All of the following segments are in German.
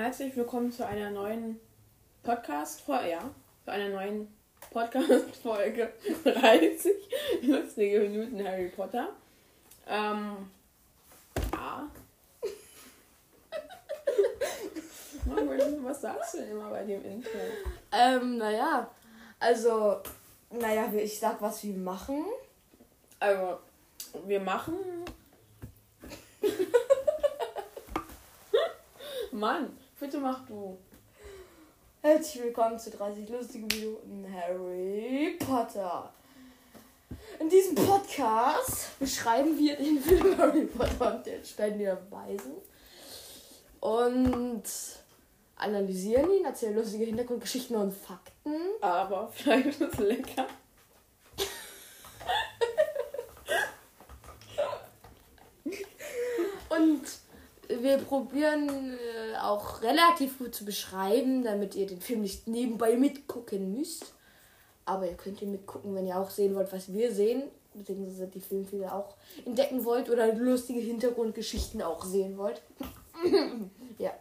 Herzlich willkommen zu einer neuen Podcast-Folge. Ja, zu einer neuen Podcast-Folge 30 lustige Minuten Harry Potter. Ähm, ja. Was sagst du denn immer bei dem Intro? Ähm, naja, also, naja, ich sag, was wir machen. Also, wir machen. Mann, bitte mach du. Herzlich willkommen zu 30 lustigen Minuten Harry Potter. In diesem Podcast beschreiben wir den Film Harry Potter und den Stein der Weisen und analysieren ihn, erzählen lustige Hintergrundgeschichten und Fakten. Aber Fleisch ist lecker. Und wir probieren auch relativ gut zu beschreiben, damit ihr den Film nicht nebenbei mitgucken müsst. Aber ihr könnt ihn mitgucken, wenn ihr auch sehen wollt, was wir sehen. Beziehungsweise die Filmfehler auch entdecken wollt oder lustige Hintergrundgeschichten auch sehen wollt. ja.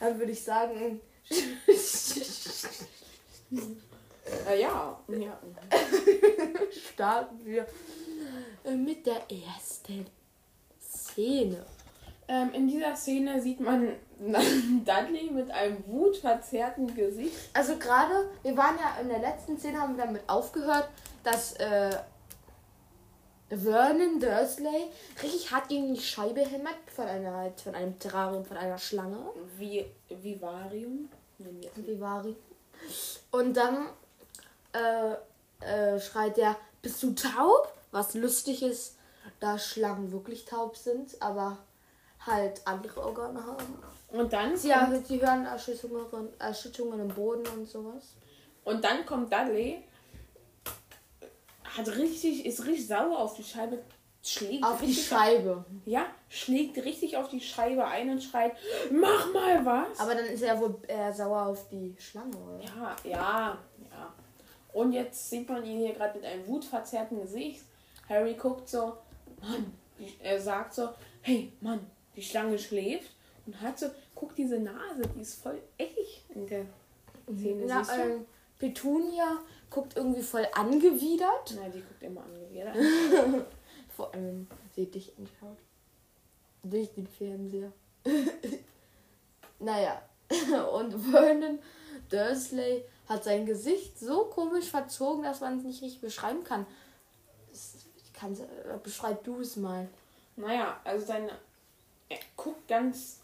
Dann würde ich sagen. Äh, ja. ja. starten wir äh, mit der ersten Szene. Ähm, in dieser Szene sieht man Dudley mit einem wutverzerrten Gesicht. Also gerade, wir waren ja in der letzten Szene, haben wir damit aufgehört, dass äh, Vernon Dursley richtig hart gegen die Scheibe hämmert von einer von einem Terrarium, von einer Schlange. Wie Vivarium. Nennen wir es. Vivari. Und dann äh, äh, schreit er, bist du taub? Was lustig ist, da Schlangen wirklich taub sind, aber halt andere Organe haben. Und dann, Sie, ja, sie hören Erschütterungen, Erschütterungen im Boden und sowas. und dann kommt Dudley, hat richtig, ist richtig sauer auf die Scheibe, schlägt Auf die Scheibe. Ja, schlägt richtig auf die Scheibe ein und schreit, mach mal was. Aber dann ist er wohl eher sauer auf die Schlange, oder? Ja, ja, ja. Und jetzt sieht man ihn hier gerade mit einem wutverzerrten Gesicht. Harry guckt so, Mann, die- er sagt so, hey, Mann, die Schlange schläft. Und hat so, guck diese Nase, die ist voll eckig in der Szene, Na, siehst du? ähm, Petunia guckt irgendwie voll angewidert. Na, die guckt immer angewidert. Vor allem, sie dich anschaut. Durch den Fernseher. naja. Und Vernon Dursley hat sein Gesicht so komisch verzogen, dass man es nicht richtig beschreiben kann. Ich kann äh, beschreib du es mal. Naja, also sein, er guckt ganz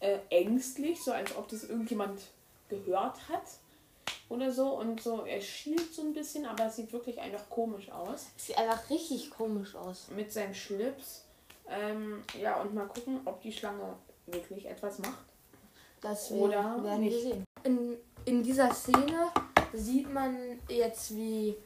äh, ängstlich, so als ob das irgendjemand gehört hat oder so. Und so, er schielt so ein bisschen, aber es sieht wirklich einfach komisch aus. Sieht einfach richtig komisch aus. mit seinem Schlips. Ähm, ja, und mal gucken, ob die Schlange wirklich etwas macht. Das wir- Oder werden wir nicht. sehen. In, in dieser Szene sieht man jetzt, wie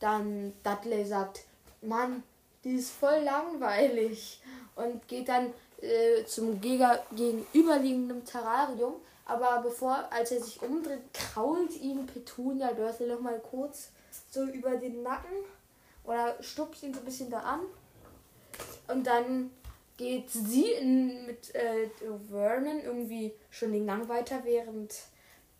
dann Dudley sagt, Mann, die ist voll langweilig. Und geht dann äh, zum Gega gegenüberliegenden Terrarium. Aber bevor, als er sich umdreht, krault ihm Petunia Dursley noch mal kurz so über den Nacken. Oder stupst ihn so ein bisschen da an. Und dann geht sie in, mit äh, Vernon irgendwie schon den Gang weiter, während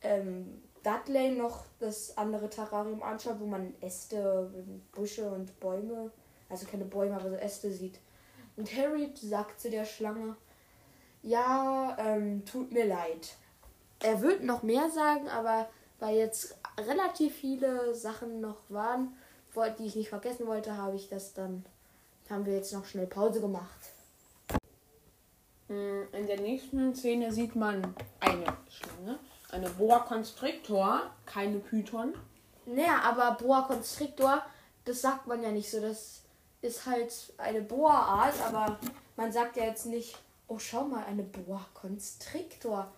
ähm, Dudley noch das andere Terrarium anschaut, wo man Äste, Büsche und Bäume, also keine Bäume, aber so Äste sieht. Und Harry sagt zu der Schlange, ja, ähm, tut mir leid. Er wird noch mehr sagen, aber weil jetzt relativ viele Sachen noch waren, die ich nicht vergessen wollte, habe ich das dann, haben wir jetzt noch schnell Pause gemacht. Mm, In der nächsten Szene sieht man eine Schlange, eine Boa Constrictor, keine Python. Naja, aber Boa Constrictor, das sagt man ja nicht so. Das ist halt eine Boa-Art, aber man sagt ja jetzt nicht, oh schau mal, eine Boa Constrictor.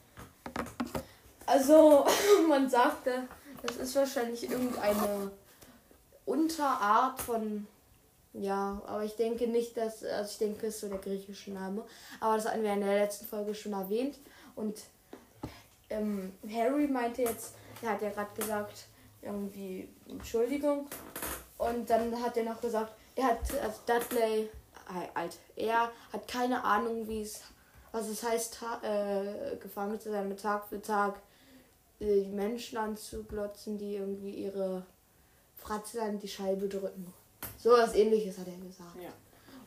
Also, man sagte, das ist wahrscheinlich irgendeine Unterart von. Ja, aber ich denke nicht, dass. Also, ich denke, es ist so der griechische Name. Aber das hatten wir in der letzten Folge schon erwähnt. Und ähm, Harry meinte jetzt, er hat ja gerade gesagt, irgendwie Entschuldigung. Und dann hat er noch gesagt, er hat, also Dudley, äh, alt, er hat keine Ahnung, wie es was es heißt, äh, gefangen zu sein, mit Tag für Tag äh, die Menschen anzuglotzen, die irgendwie ihre Fratze an die Scheibe drücken. So was ähnliches hat er gesagt. Ja.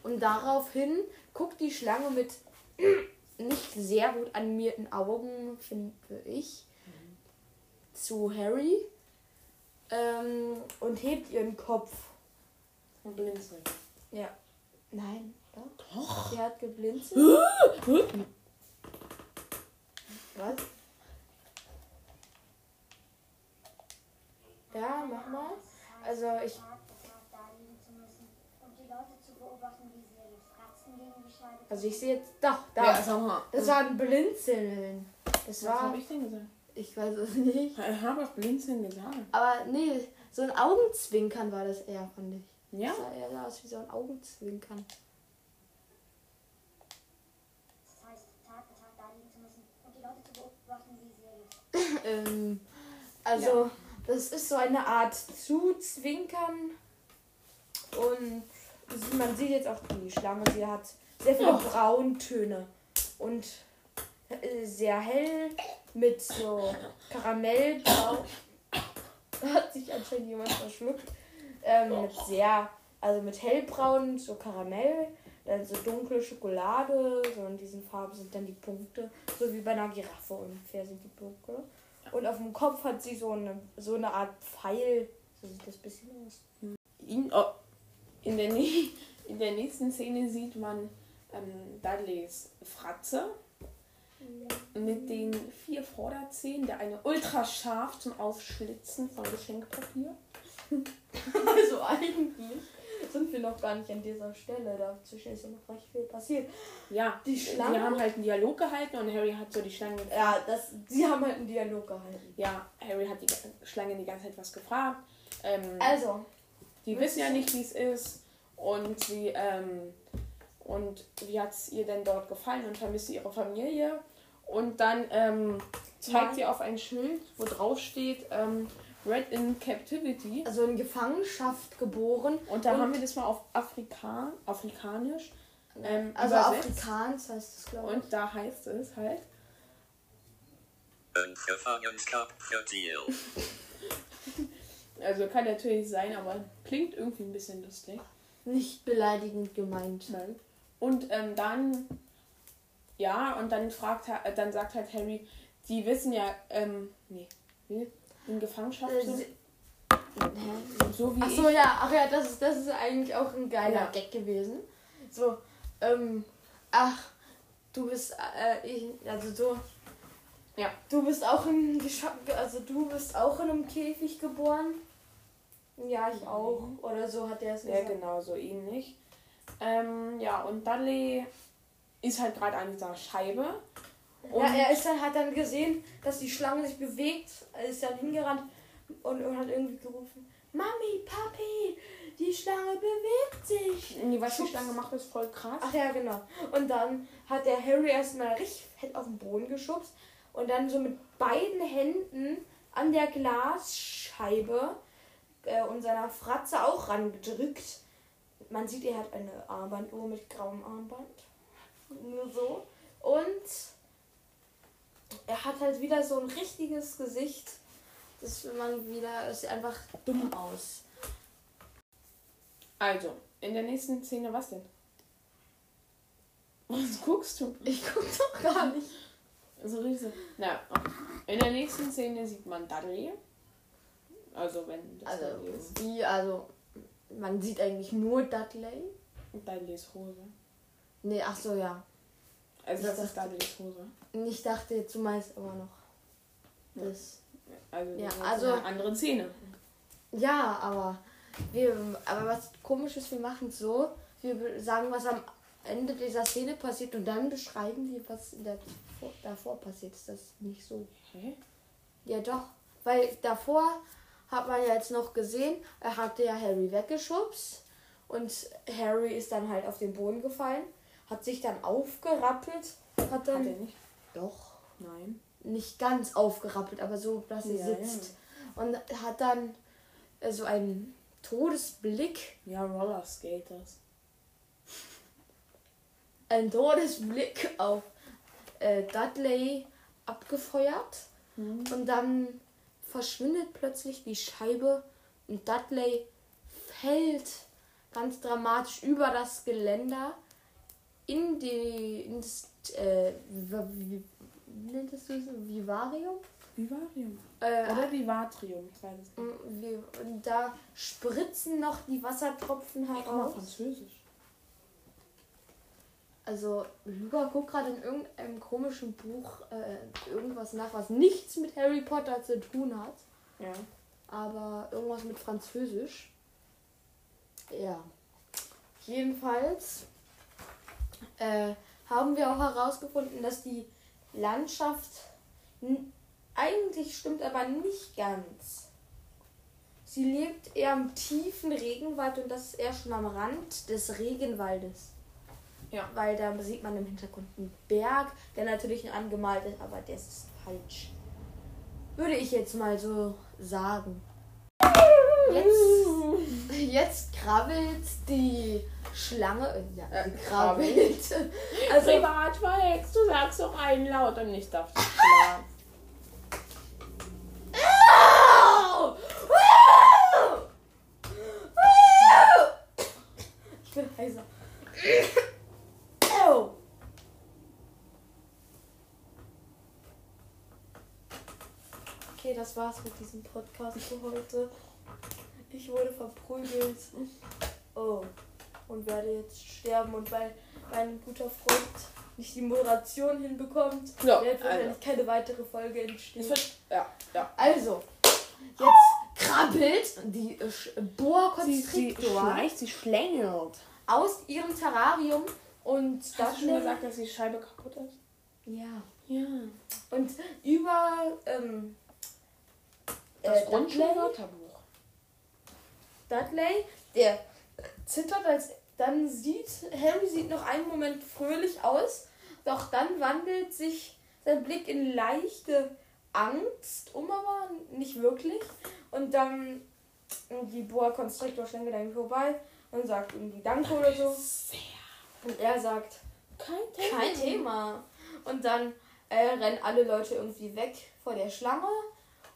Und daraufhin guckt die Schlange mit nicht sehr gut animierten Augen, finde ich, zu Harry ähm, und hebt ihren Kopf. Und blinzelt. Ja. Nein, doch. Doch. Sie hat geblinzelt. Was? Ja, mach mal. Also ich. Also ich sehe jetzt. Doch, da. Ja, sag mal. Das war ein Blinzeln. Das Was war. habe ich denn gesagt? Ich weiß es nicht. Ich habe auch blinzeln gesagt. Aber nee, so ein Augenzwinkern war das eher, fand ich. Ja? Das sah eher aus wie so ein Augenzwinkern. Das heißt, Tag für Tag da liegen zu müssen und die Leute zu beobachten, wie sie ähm, also, das ist so eine Art Zuzwinkern. Und man sieht jetzt auch die Schlange, sie hat sehr viele Oh. Brauntöne und äh, sehr hell mit so Karamellbraun. Da hat sich anscheinend jemand verschluckt. Ähm, mit sehr, also mit hellbraun, so Karamell, dann so dunkle Schokolade, so in diesen Farben sind dann die Punkte, so wie bei einer Giraffe ungefähr sind die Punkte. Und auf dem Kopf hat sie so eine, so eine Art Pfeil, so sieht das ein bisschen aus. Ihn, oh, in, der, in der nächsten Szene sieht man ähm, Dudleys Fratze mit den vier Vorderzähnen, der eine ultra scharf zum Aufschlitzen von Geschenkpapier. Also eigentlich sind wir noch gar nicht an dieser Stelle, dazwischen ist ja noch recht viel passiert. Ja, Die die Schlange? haben halt einen Dialog gehalten und Harry hat so die Schlange. Ja, das, sie haben halt einen Dialog gehalten. Ja, Harry hat die Schlange die ganze Zeit was gefragt. Ähm, Also, die wissen ja nicht, wie es ist. Und sie, ähm, und wie hat es ihr denn dort gefallen und vermisst sie ihre Familie? Und dann ähm, zeigt Nein. sie auf ein Schild, wo drauf steht, ähm, Red in Captivity. also in Gefangenschaft geboren. Und da Und- haben wir das mal auf Afrika, Afrikanisch. Ähm, Also übersetzt. Afrikaans heißt das, glaube ich. Und da heißt es halt, Een gevangenschap-deel. also kann natürlich sein, aber klingt irgendwie ein bisschen lustig. Nicht beleidigend gemeint. Nein. Und ähm, dann, ja, und dann fragt dann sagt halt Harry, die wissen ja, ähm, nee, wie? In Gefangenschaft Äh, sind. So wie Ach so, ja, ach ja, das ist, das ist eigentlich auch ein geiler Ja. Gag gewesen. So, ähm, ach, du bist, äh, ich, also so, Ja. du bist auch in, also du bist auch in einem Käfig geboren. Ja, ich auch. Oder so hat er es Ja, gesagt. genau, so ähnlich. Ähm, ja, und Dudley ist halt gerade an dieser Scheibe. Und Ja, er ist dann, hat dann gesehen, dass die Schlange sich bewegt, er ist dann hingerannt und, und hat irgendwie gerufen, Mami, Papi, die Schlange bewegt sich. Nee, was die Schubs. Schlange macht, ist voll krass. Ach ja, genau. Und dann hat der Harry erstmal richtig fett auf den Boden geschubst und dann so mit beiden Händen an der Glasscheibe äh, und seiner Fratze auch rangedrückt. Man sieht, er hat eine Armbanduhr mit grauem Armband. Nur so. Und er hat halt wieder so ein richtiges Gesicht. Das man wieder, es sieht einfach dumm aus. Also, in der nächsten Szene, was denn? Was guckst du? Ich guck doch gar nicht. So riesig. Na, in der nächsten Szene sieht man Dudley. Also, wenn das Also, Dudley ist. wie, also, man sieht eigentlich nur Dudley. Dudleys Hose. Nee, ach so, ja. Also, Ich das ist dachte- Dudleys Hose. Ich dachte jetzt, du meinst aber noch. Das. Also, Ja, ist also- eine andere Szene. Ja, aber wir, aber was komisch ist, wir machen es so, wir sagen, was am Ende dieser Szene passiert und dann beschreiben wir, was der, davor passiert ist. Das ist nicht so. Hä? Ja, doch. Weil davor hat man ja jetzt noch gesehen, er hatte ja Harry weggeschubst und Harry ist dann halt auf den Boden gefallen, hat sich dann aufgerappelt, hat Hat dann er nicht? doch Nein. nicht ganz aufgerappelt, aber so, dass er Ja, sitzt und hat dann äh, so einen Todesblick, Ja, Roller Skaters. einen Todesblick auf äh, Dudley abgefeuert. Und dann verschwindet plötzlich die Scheibe und Dudley fällt ganz dramatisch über das Geländer in die ins äh, wie, wie, nennt es das? Vivarium? Vivarium. Äh, Oder Vivatrium, ich weiß es nicht. Mm, und da spritzen noch die Wassertropfen Guck mal, heraus. Französisch. Also Luca guckt gerade in irgendeinem komischen Buch äh, irgendwas nach, was nichts mit Harry Potter zu tun hat, Ja. aber irgendwas mit Französisch. Ja. Jedenfalls äh, haben wir auch herausgefunden, dass die Landschaft eigentlich stimmt, aber nicht ganz. Sie lebt eher im tiefen Regenwald und das ist eher schon am Rand des Regenwaldes. Ja. Weil da sieht man im Hintergrund einen Berg, der natürlich angemalt ist, aber der ist falsch. Würde ich jetzt mal so sagen. Jetzt, jetzt krabbelt die Schlange. äh, Ja, Äh, die krabbelt. Also, Privat verhext, du sagst doch einen laut und ich darf dich schlagen. ich bin heiser. Okay, das war's mit diesem Podcast für heute. Ich wurde verprügelt. Oh. Und werde jetzt sterben. Und weil mein guter Freund nicht die Moderation hinbekommt, Ja, wird also. wahrscheinlich keine weitere Folge entstehen. Ja, ja. Also, jetzt krabbelt die äh, Sch- Boa Sie, sie Constrictor schleicht, sie schlängelt. aus ihrem Terrarium und Hast du das schon gesagt, dass die Scheibe kaputt ist? ja Ja. und über ähm, Das äh, Wörterbuch. Dudley, der zittert als dann sieht Harry sieht noch einen Moment fröhlich aus, doch dann wandelt sich sein Blick in leichte Angst um, aber nicht wirklich und dann die Boa Constrictor schlängelt an ihm vorbei und sagt irgendwie Danke oder so und er sagt Kein Thema. Kein Thema. Und dann äh, rennen alle Leute irgendwie weg vor der Schlange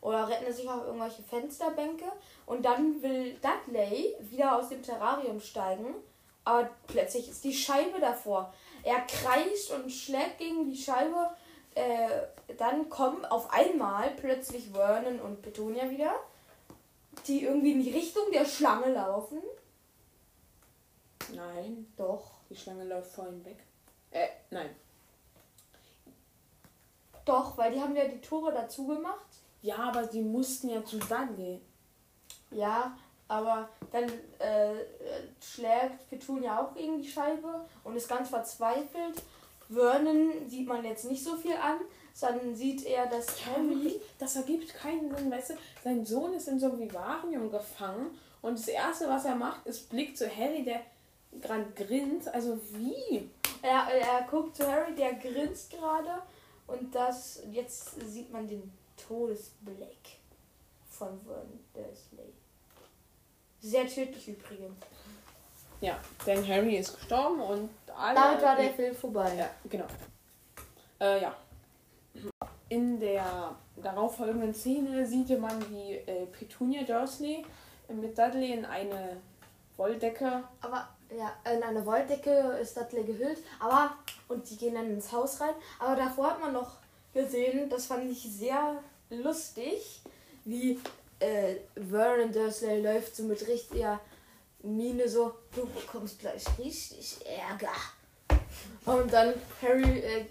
oder retten sich auf irgendwelche Fensterbänke. Und dann will Dudley wieder aus dem Terrarium steigen. Aber plötzlich ist die Scheibe davor. Er kreischt und schlägt gegen die Scheibe. Äh, dann kommen auf einmal plötzlich Vernon und Petunia wieder, die irgendwie in die Richtung der Schlange laufen. Nein, Doch. die Schlange läuft vor ihm weg. Äh, nein. Doch, weil die haben ja die Tore dazu gemacht. Ja, aber sie mussten ja zu Dudley. Ja, aber dann äh, schlägt Petunia auch gegen die Scheibe und ist ganz verzweifelt. Vernon sieht man jetzt nicht so viel an, sondern sieht er, dass Harry. Das ergibt keinen Sinn, weißt du? Sein Sohn ist in so einem Vivarium gefangen und das Erste, was er macht, ist Blick zu Harry, der gerade grinst. Also wie? Er, er guckt zu Harry, der grinst gerade und das. Jetzt sieht man den Todesblick von Vernon Dursley. Sehr tödlich übrigens. Ja, denn Harry ist gestorben und alle... Damit war der Film vorbei. Ja, genau. Äh, ja. In der darauffolgenden Szene sieht man, wie äh, Petunia Dursley mit Dudley in eine Wolldecke. Aber ja, in eine Wolldecke ist Dudley gehüllt, aber und die gehen dann ins Haus rein. Aber davor hat man noch gesehen, das fand ich sehr lustig, wie äh, Vernon Dursley läuft so mit richtiger Miene so, du bekommst gleich richtig Ärger. Und dann Harry äh,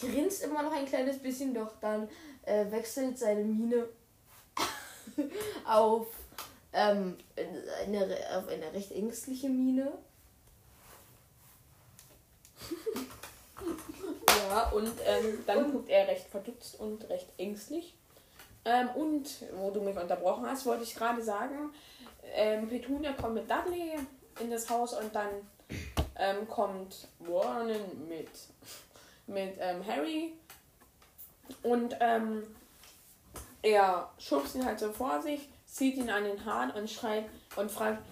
grinst immer noch ein kleines bisschen, doch dann äh, wechselt seine Miene auf ähm, eine, auf eine recht ängstliche Miene. Ja, und ähm, dann guckt er recht verdutzt und recht ängstlich. Ähm, und, wo du mich unterbrochen hast, wollte ich gerade sagen, ähm, Petunia kommt mit Dudley in das Haus und dann ähm, kommt Warren mit, mit ähm, Harry und ähm, er schubst ihn halt so vor sich, zieht ihn an den Haaren und schreit und fragt,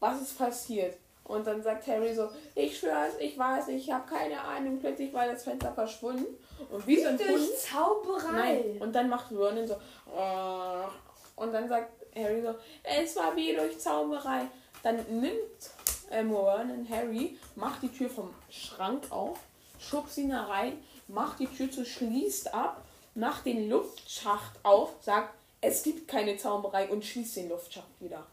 was ist passiert? Und dann sagt Harry so, ich schwör's, ich weiß, ich habe keine Ahnung. Plötzlich war das Fenster verschwunden. Und wie so ein. Durch Zauberei. Nein. Und dann macht Vernon so. "Oh." Und dann sagt Harry so, es war wie durch Zauberei. Dann nimmt ähm, Vernon Harry, macht die Tür vom Schrank auf, schubst ihn da rein, macht die Tür zu, schließt ab, macht den Luftschacht auf, sagt, es gibt keine Zauberei und schließt den Luftschacht wieder.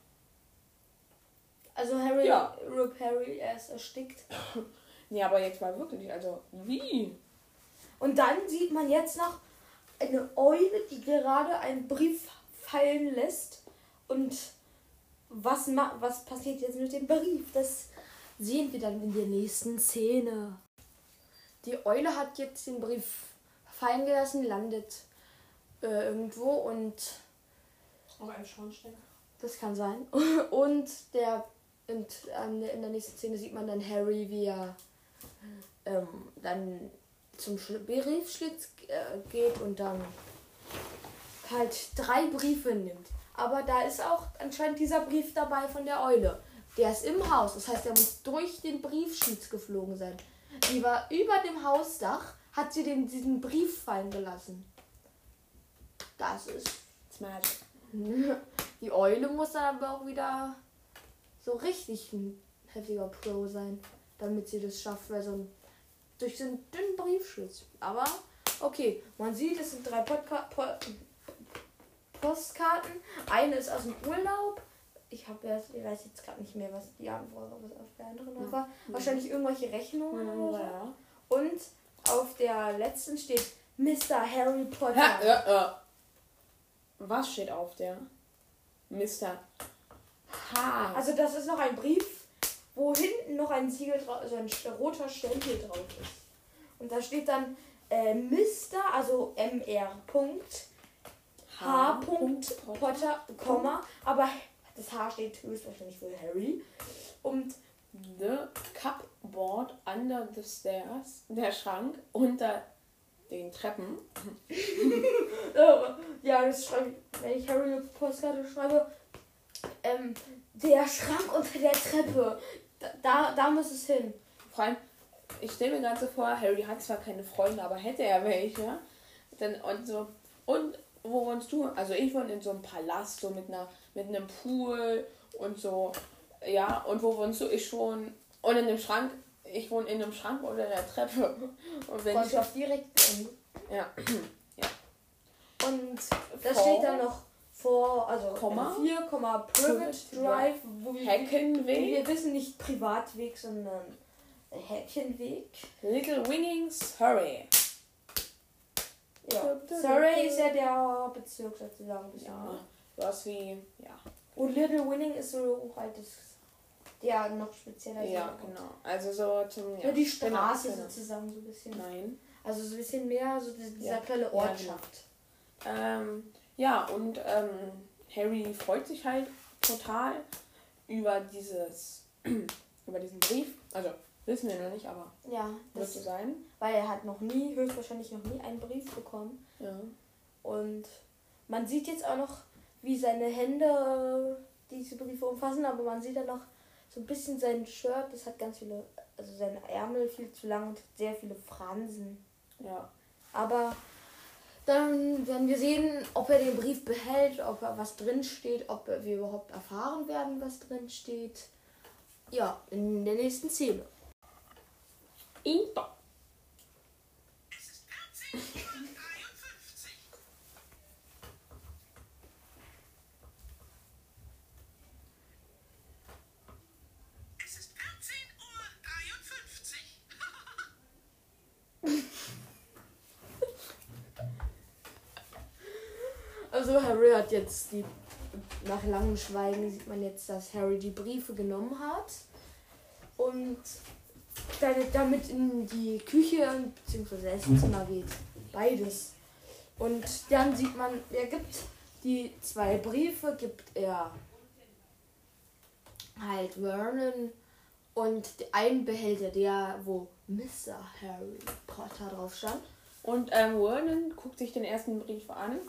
Also Harry, Ja. Rip Harry, er ist erstickt. Nee, aber jetzt mal wirklich, also wie? Und dann sieht man jetzt noch eine Eule, die gerade einen Brief fallen lässt. Und was, ma was passiert jetzt mit dem Brief? Das sehen wir dann in der nächsten Szene. Die Eule hat jetzt den Brief fallen gelassen, landet äh, irgendwo und Auf einem Schornstein. das kann sein. Und der und ähm, in der nächsten Szene sieht man dann Harry, wie er ähm, dann zum Sch- Briefschlitz äh, geht und dann halt drei Briefe nimmt. Aber da ist auch anscheinend dieser Brief dabei von der Eule. Der ist im Haus. Das heißt, er muss durch den Briefschlitz geflogen sein. Die war über dem Hausdach, hat sie den, diesen Brief fallen gelassen. Das ist magic. die Eule muss dann aber auch wieder so richtig ein heftiger Pro sein, damit sie das schafft, weil so ein durch so einen dünnen Briefschlitz. Aber okay, man sieht, es sind drei Podca po Postkarten. Eine ist aus dem Urlaub. Ich habe jetzt, ich weiß jetzt gerade nicht mehr, was die Antwort was auf der anderen noch war. Wahrscheinlich irgendwelche Rechnungen oder so. Ja. Und auf der letzten steht Mr. Harry Potter. Ja, ja, ja. Was steht auf der? Mr. H. Also das ist noch ein Brief, wo hinten noch ein Siegel drauf, also ein roter Stempel drauf ist. Und da steht dann äh, Mr., also MR. Punkt, H. Punkt, Potter, Komma, aber das H steht höchstwahrscheinlich für Harry. Und The cupboard under the stairs. Der Schrank unter den Treppen. ja, das schreibe ich, wenn ich Harry eine Postkarte schreibe, ähm, der Schrank unter der Treppe. Da, da, da muss es hin. Vor allem, ich stelle mir gerade so vor, Harry hat zwar keine Freunde, aber hätte er welche. Dann, und so. Und wo wohnst du? Also ich wohne in so einem Palast, so mit einer, mit einem Pool und so. Ja, und wo wohnst du? Ich wohne. Und in dem Schrank. Ich wohne in einem Schrank unter der Treppe. Und wenn ich. Freundschaft direkt in. Ja. Und da steht dann noch vor, also Komma? 4, Private Drive, wo wir, wo Heckenweg. wir wissen nicht Privatweg, sondern Häkchenweg. Little Wingings Hurry. Ja. Surrey ist ja der Bezirk sozusagen. Ja. Was wie. Ja. Und Little Winning ist so halt das, der noch spezieller. Ja, genau. Also so zum. Ja, die Straße genau, genau. sozusagen so ein bisschen. Nein. Also so ein bisschen mehr so die- dieser Ja. kleine Ja, Ortschaft. Ähm, ja, und ähm, Harry freut sich halt total über dieses, über diesen Brief. Also wissen wir noch nicht, aber Ja, wird das, so sein. weil er hat noch nie, höchstwahrscheinlich noch nie einen Brief bekommen. Ja. Und man sieht jetzt auch noch, wie seine Hände diese Briefe umfassen, aber man sieht dann noch so ein bisschen sein Shirt, das hat ganz viele, also sein Ärmel viel zu lang und hat sehr viele Fransen. Ja. Aber dann werden wir sehen, ob er den Brief behält, ob er was drin steht, ob wir überhaupt erfahren werden, was drin steht. Ja, in der nächsten Szene. Inter. Also Harry hat jetzt die nach langem Schweigen sieht man jetzt, dass Harry die Briefe genommen hat und dann damit in die Küche bzw. Esszimmer geht. Beides. Und dann sieht man, er gibt die zwei Briefe, gibt er halt Vernon und einen Behälter, der wo Mr. Harry Potter drauf stand. Und ähm, Vernon guckt sich den ersten Brief an.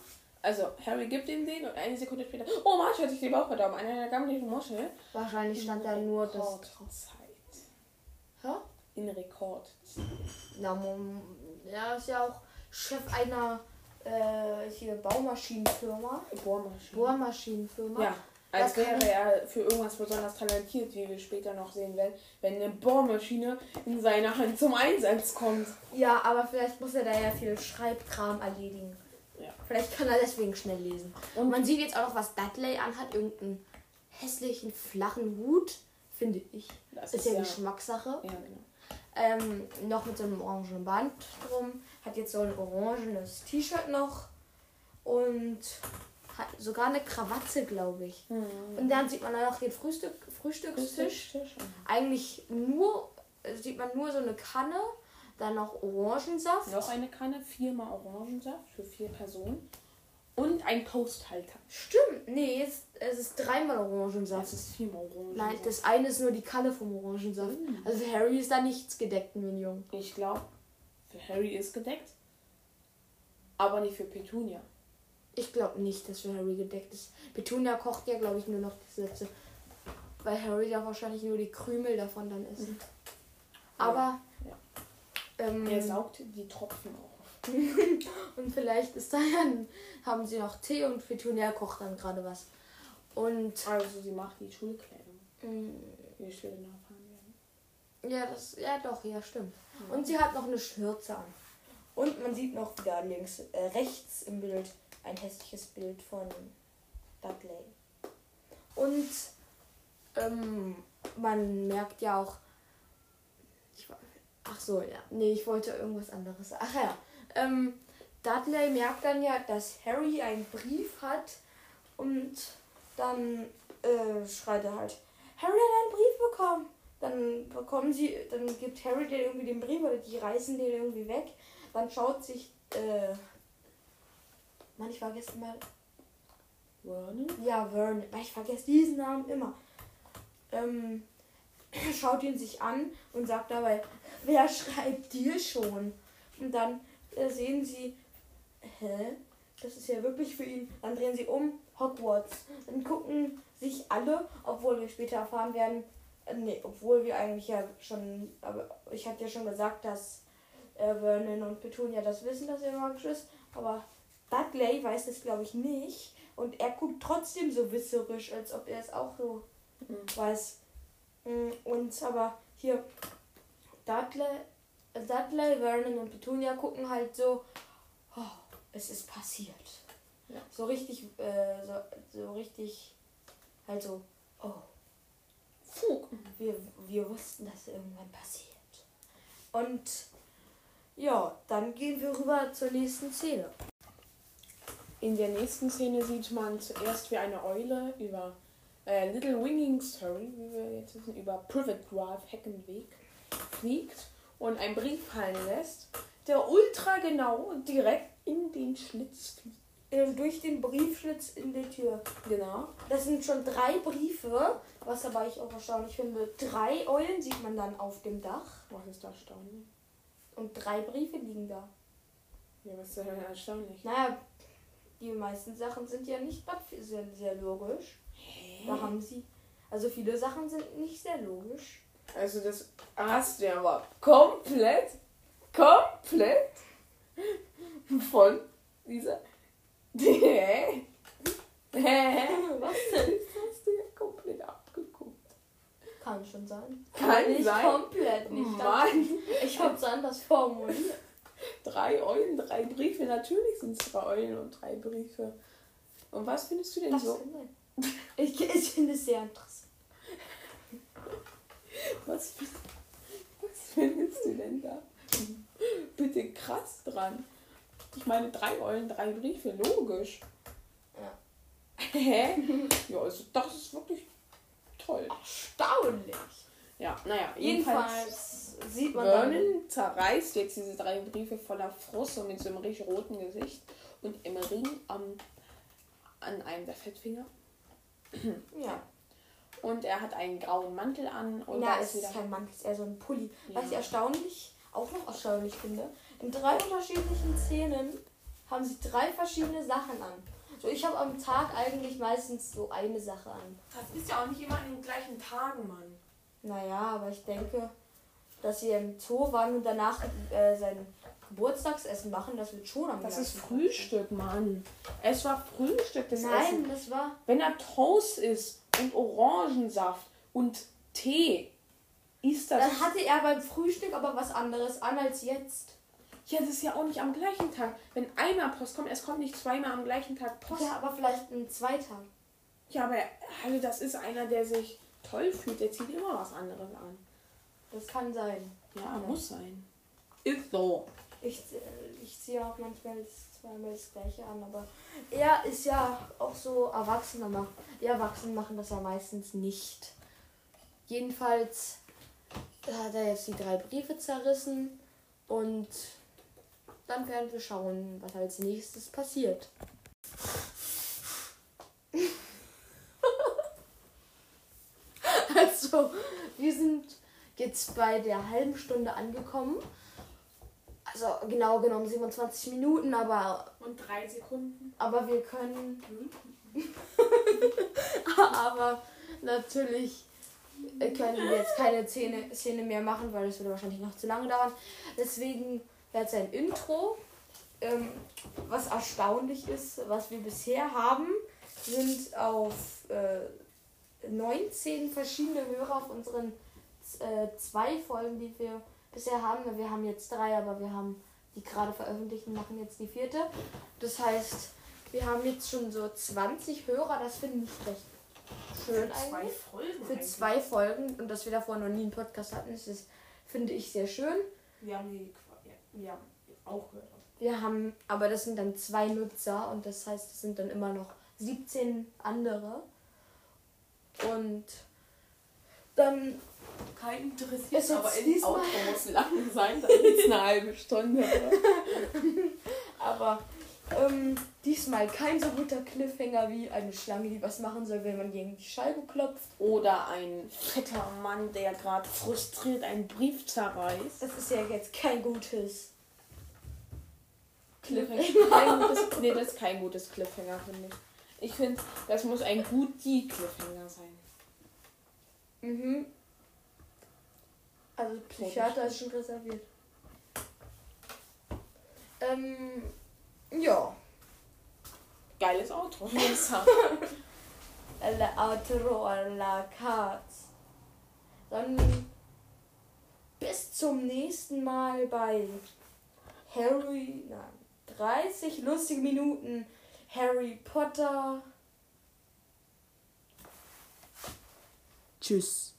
Also, Harry gibt ihm den und eine Sekunde später, oh, Marsch hat sich den Bauch verdorben, einer gammeligen Muschel. Wahrscheinlich stand da nur das. Rekordzeit. Hä? In Rekord. Na, Mom, er ist ja auch Chef einer äh, hier Baumaschinenfirma. Bohrmaschine. Bohrmaschinenfirma. Ja, als Da kann- wäre er für irgendwas besonders talentiert, wie wir später noch sehen werden, wenn eine Bohrmaschine in seiner Hand zum Einsatz kommt. Ja, aber vielleicht muss er da ja viel Schreibkram erledigen. Vielleicht kann er deswegen schnell lesen. Und man sieht jetzt auch noch, was Dudley anhat. Irgendeinen hässlichen, flachen Hut, finde ich. Das ist, ist ja Geschmackssache. Ja, genau. Ähm, noch mit so einem orangen Band drum. Hat jetzt so ein orangenes T-Shirt noch. Und hat sogar eine Krawatte, glaube ich. Und dann sieht man da noch den Frühstück, Frühstückstisch. Tisch. Eigentlich nur, sieht man nur so eine Kanne. Dann noch Orangensaft. Noch eine Kanne, viermal Orangensaft für vier Personen. Und ein Toasthalter. Stimmt, nee, es, es ist dreimal Das Orangensaft. ist viermal Orangensaft. Nein, das eine ist nur die Kanne vom Orangensaft. Also für Harry ist da nichts gedeckt, Minion. Ich glaube, für Harry ist gedeckt. Aber nicht für Petunia. Ich glaube nicht, dass für Harry gedeckt ist. Petunia kocht ja, glaube ich, nur noch die Sätze. Weil Harry ja wahrscheinlich nur die Krümel davon dann essen. Aber. Ja. Ähm, Er saugt die Tropfen auf. und vielleicht ist da ja, haben sie noch Tee und Petunia kocht dann gerade was. Und Also sie macht die Schulkleidung. Wie wir noch erfahren werden. ja, das, ja doch, ja stimmt. Und sie hat noch eine Schürze an. Und man sieht noch wieder links, äh, rechts im Bild ein hässliches Bild von Dudley. Und ähm, man merkt ja auch. Ach so, ja. Nee, ich wollte irgendwas anderes. Ach ja. Ähm, Dudley merkt dann ja, dass Harry einen Brief hat und dann äh, schreit er halt, Harry hat einen Brief bekommen. Dann bekommen sie, dann gibt Harry den irgendwie den Brief oder die reißen den irgendwie weg. Dann schaut sich, äh, Mann, ich vergesse mal, Vernon? ja, Vern, weil ich vergesse diesen Namen immer. Ähm, schaut ihn sich an und sagt dabei, wer schreibt dir schon? Und dann äh, sehen sie, hä? Das ist ja wirklich für ihn. Dann drehen sie um, Hogwarts. Dann gucken sich alle, obwohl wir später erfahren werden, äh, nee, obwohl wir eigentlich ja schon, aber ich hatte ja schon gesagt, dass äh, Vernon und Petunia das wissen, dass er magisch ist, aber Dudley weiß es, glaube ich, nicht. Und er guckt trotzdem so wisserisch, als ob er es auch so weiß. Mm, Und aber hier, Dudley, Dudley, Vernon und Petunia gucken halt so, oh, es ist passiert. Ja. So richtig, äh, so, so richtig, halt so, oh, Fug. wir, wir wussten, dass irgendwann passiert. Und ja, dann gehen wir rüber zur nächsten Szene. In der nächsten Szene sieht man zuerst, wie eine Eule über äh, Little Winging Story, wie wir jetzt wissen, über Privet Drive Heckenweg fliegt und einen Brief fallen lässt, der ultra genau direkt in den Schlitz fliegt. Äh, durch den Briefschlitz in der Tür. Genau. Das sind schon drei Briefe, was aber ich auch erstaunlich finde. Drei Eulen sieht man dann auf dem Dach Was ist da erstaunlich? und drei Briefe liegen da. Ja, was ist denn erstaunlich? Naja, die meisten Sachen sind ja nicht sehr, sehr logisch. Da haben sie. Also viele Sachen sind nicht sehr logisch. Also das hast du ja aber komplett, komplett von dieser... Hä? Hä? Was denn? Das hast du ja komplett abgeguckt. Kann schon sein. Kann nicht sein. komplett nicht. Mann. Ich hab's anders formuliert. Drei Eulen, drei Briefe. Natürlich sind es drei Eulen und drei Briefe. Und was findest du denn Das so? kann sein. Ich, ich finde es sehr interessant. Was, was findest du denn da? Bitte krass dran. Ich meine, drei Eulen, drei Briefe, logisch. Ja. Hä? Ja, also das ist wirklich toll. Erstaunlich. Ja, naja, jedenfalls. Jedenfalls sieht man dann. Vernon zerreißt jetzt diese drei Briefe voller Frust und mit so einem richtig roten Gesicht und im Ring am, an einem der Fettfinger. Ja. Und er hat einen grauen Mantel an und ja, es ist ist wieder. kein Mantel, es ist eher so ein Pulli. Ja. Was ich erstaunlich, auch noch erstaunlich finde, in drei unterschiedlichen Szenen haben sie drei verschiedene Sachen an. So, ich habe am Tag eigentlich meistens so eine Sache an. Das ist ja auch nicht immer an den gleichen Tagen, Mann. Naja, aber ich denke, dass sie im Zoo waren und danach äh, sein Geburtstagsessen machen, das wird schon am Das ist Frühstück, Mann. Es war Frühstück, das. Nein, Essen. das war. Wenn da Toast ist und Orangensaft und Tee, ist das. Dann hatte er beim Frühstück aber was anderes an als jetzt. ja, das ist ja auch nicht am gleichen Tag. Wenn einmal Post kommt, es kommt nicht zweimal am gleichen Tag Post. Ja, aber vielleicht ein zweiter. Ja, aber hallo, das ist einer, der sich toll fühlt. Der zieht immer was anderes an. Das kann sein. Ja, muss sein. Ist so. Ich, ich ziehe auch manchmal das, zweimal das gleiche an, aber er ist ja auch so Erwachsener macht. Die Erwachsenen machen das ja meistens nicht. Jedenfalls hat er jetzt die drei Briefe zerrissen und dann werden wir schauen, was als nächstes passiert. also, wir sind jetzt bei der halben Stunde angekommen. Also genau genommen 27 Minuten, aber, Und drei Sekunden. aber wir können. aber natürlich können wir jetzt keine Szene, Szene mehr machen, weil es würde wahrscheinlich noch zu lange dauern. Deswegen es ein Intro. Ähm, was erstaunlich ist, was wir bisher haben, sind auf äh, 19 verschiedene Hörer auf unseren äh, zwei Folgen, die wir bisher haben. Wir haben jetzt drei, aber wir haben die gerade veröffentlicht und machen jetzt die vierte. Das heißt, wir haben jetzt schon so 20 Hörer. Das finde ich recht schön Zwei eigentlich. Folgen. Für eigentlich. zwei Folgen und dass wir davor noch nie einen Podcast hatten, ist das, finde ich sehr schön. Wir haben die ja, auch gehört. Wir haben, aber das sind dann zwei Nutzer und das heißt, es sind dann immer noch 17 andere. Und dann Kein interessiert, jetzt aber in diesmal- Auto muss lang sein, dann ist eine halbe Stunde. Aber ähm, diesmal kein so guter Cliffhanger wie eine Schlange, die was machen soll, wenn man gegen die Scheibe klopft. Oder ein fetter Mann, der gerade frustriert einen Brief zerreißt. Das ist ja jetzt kein gutes Cliffhanger. Kein gutes, nee, das ist kein gutes Cliffhanger, finde ich. Ich finde, das muss ein gut die Cliffhanger sein. Mhm. Also Psychiater ist schon reserviert. Ähm, ja. Geiles Auto, muss ich sagen. La Outro la carte. Dann bis zum nächsten Mal bei Harry, nein, 30 lustige Minuten Harry Potter. Tschüss.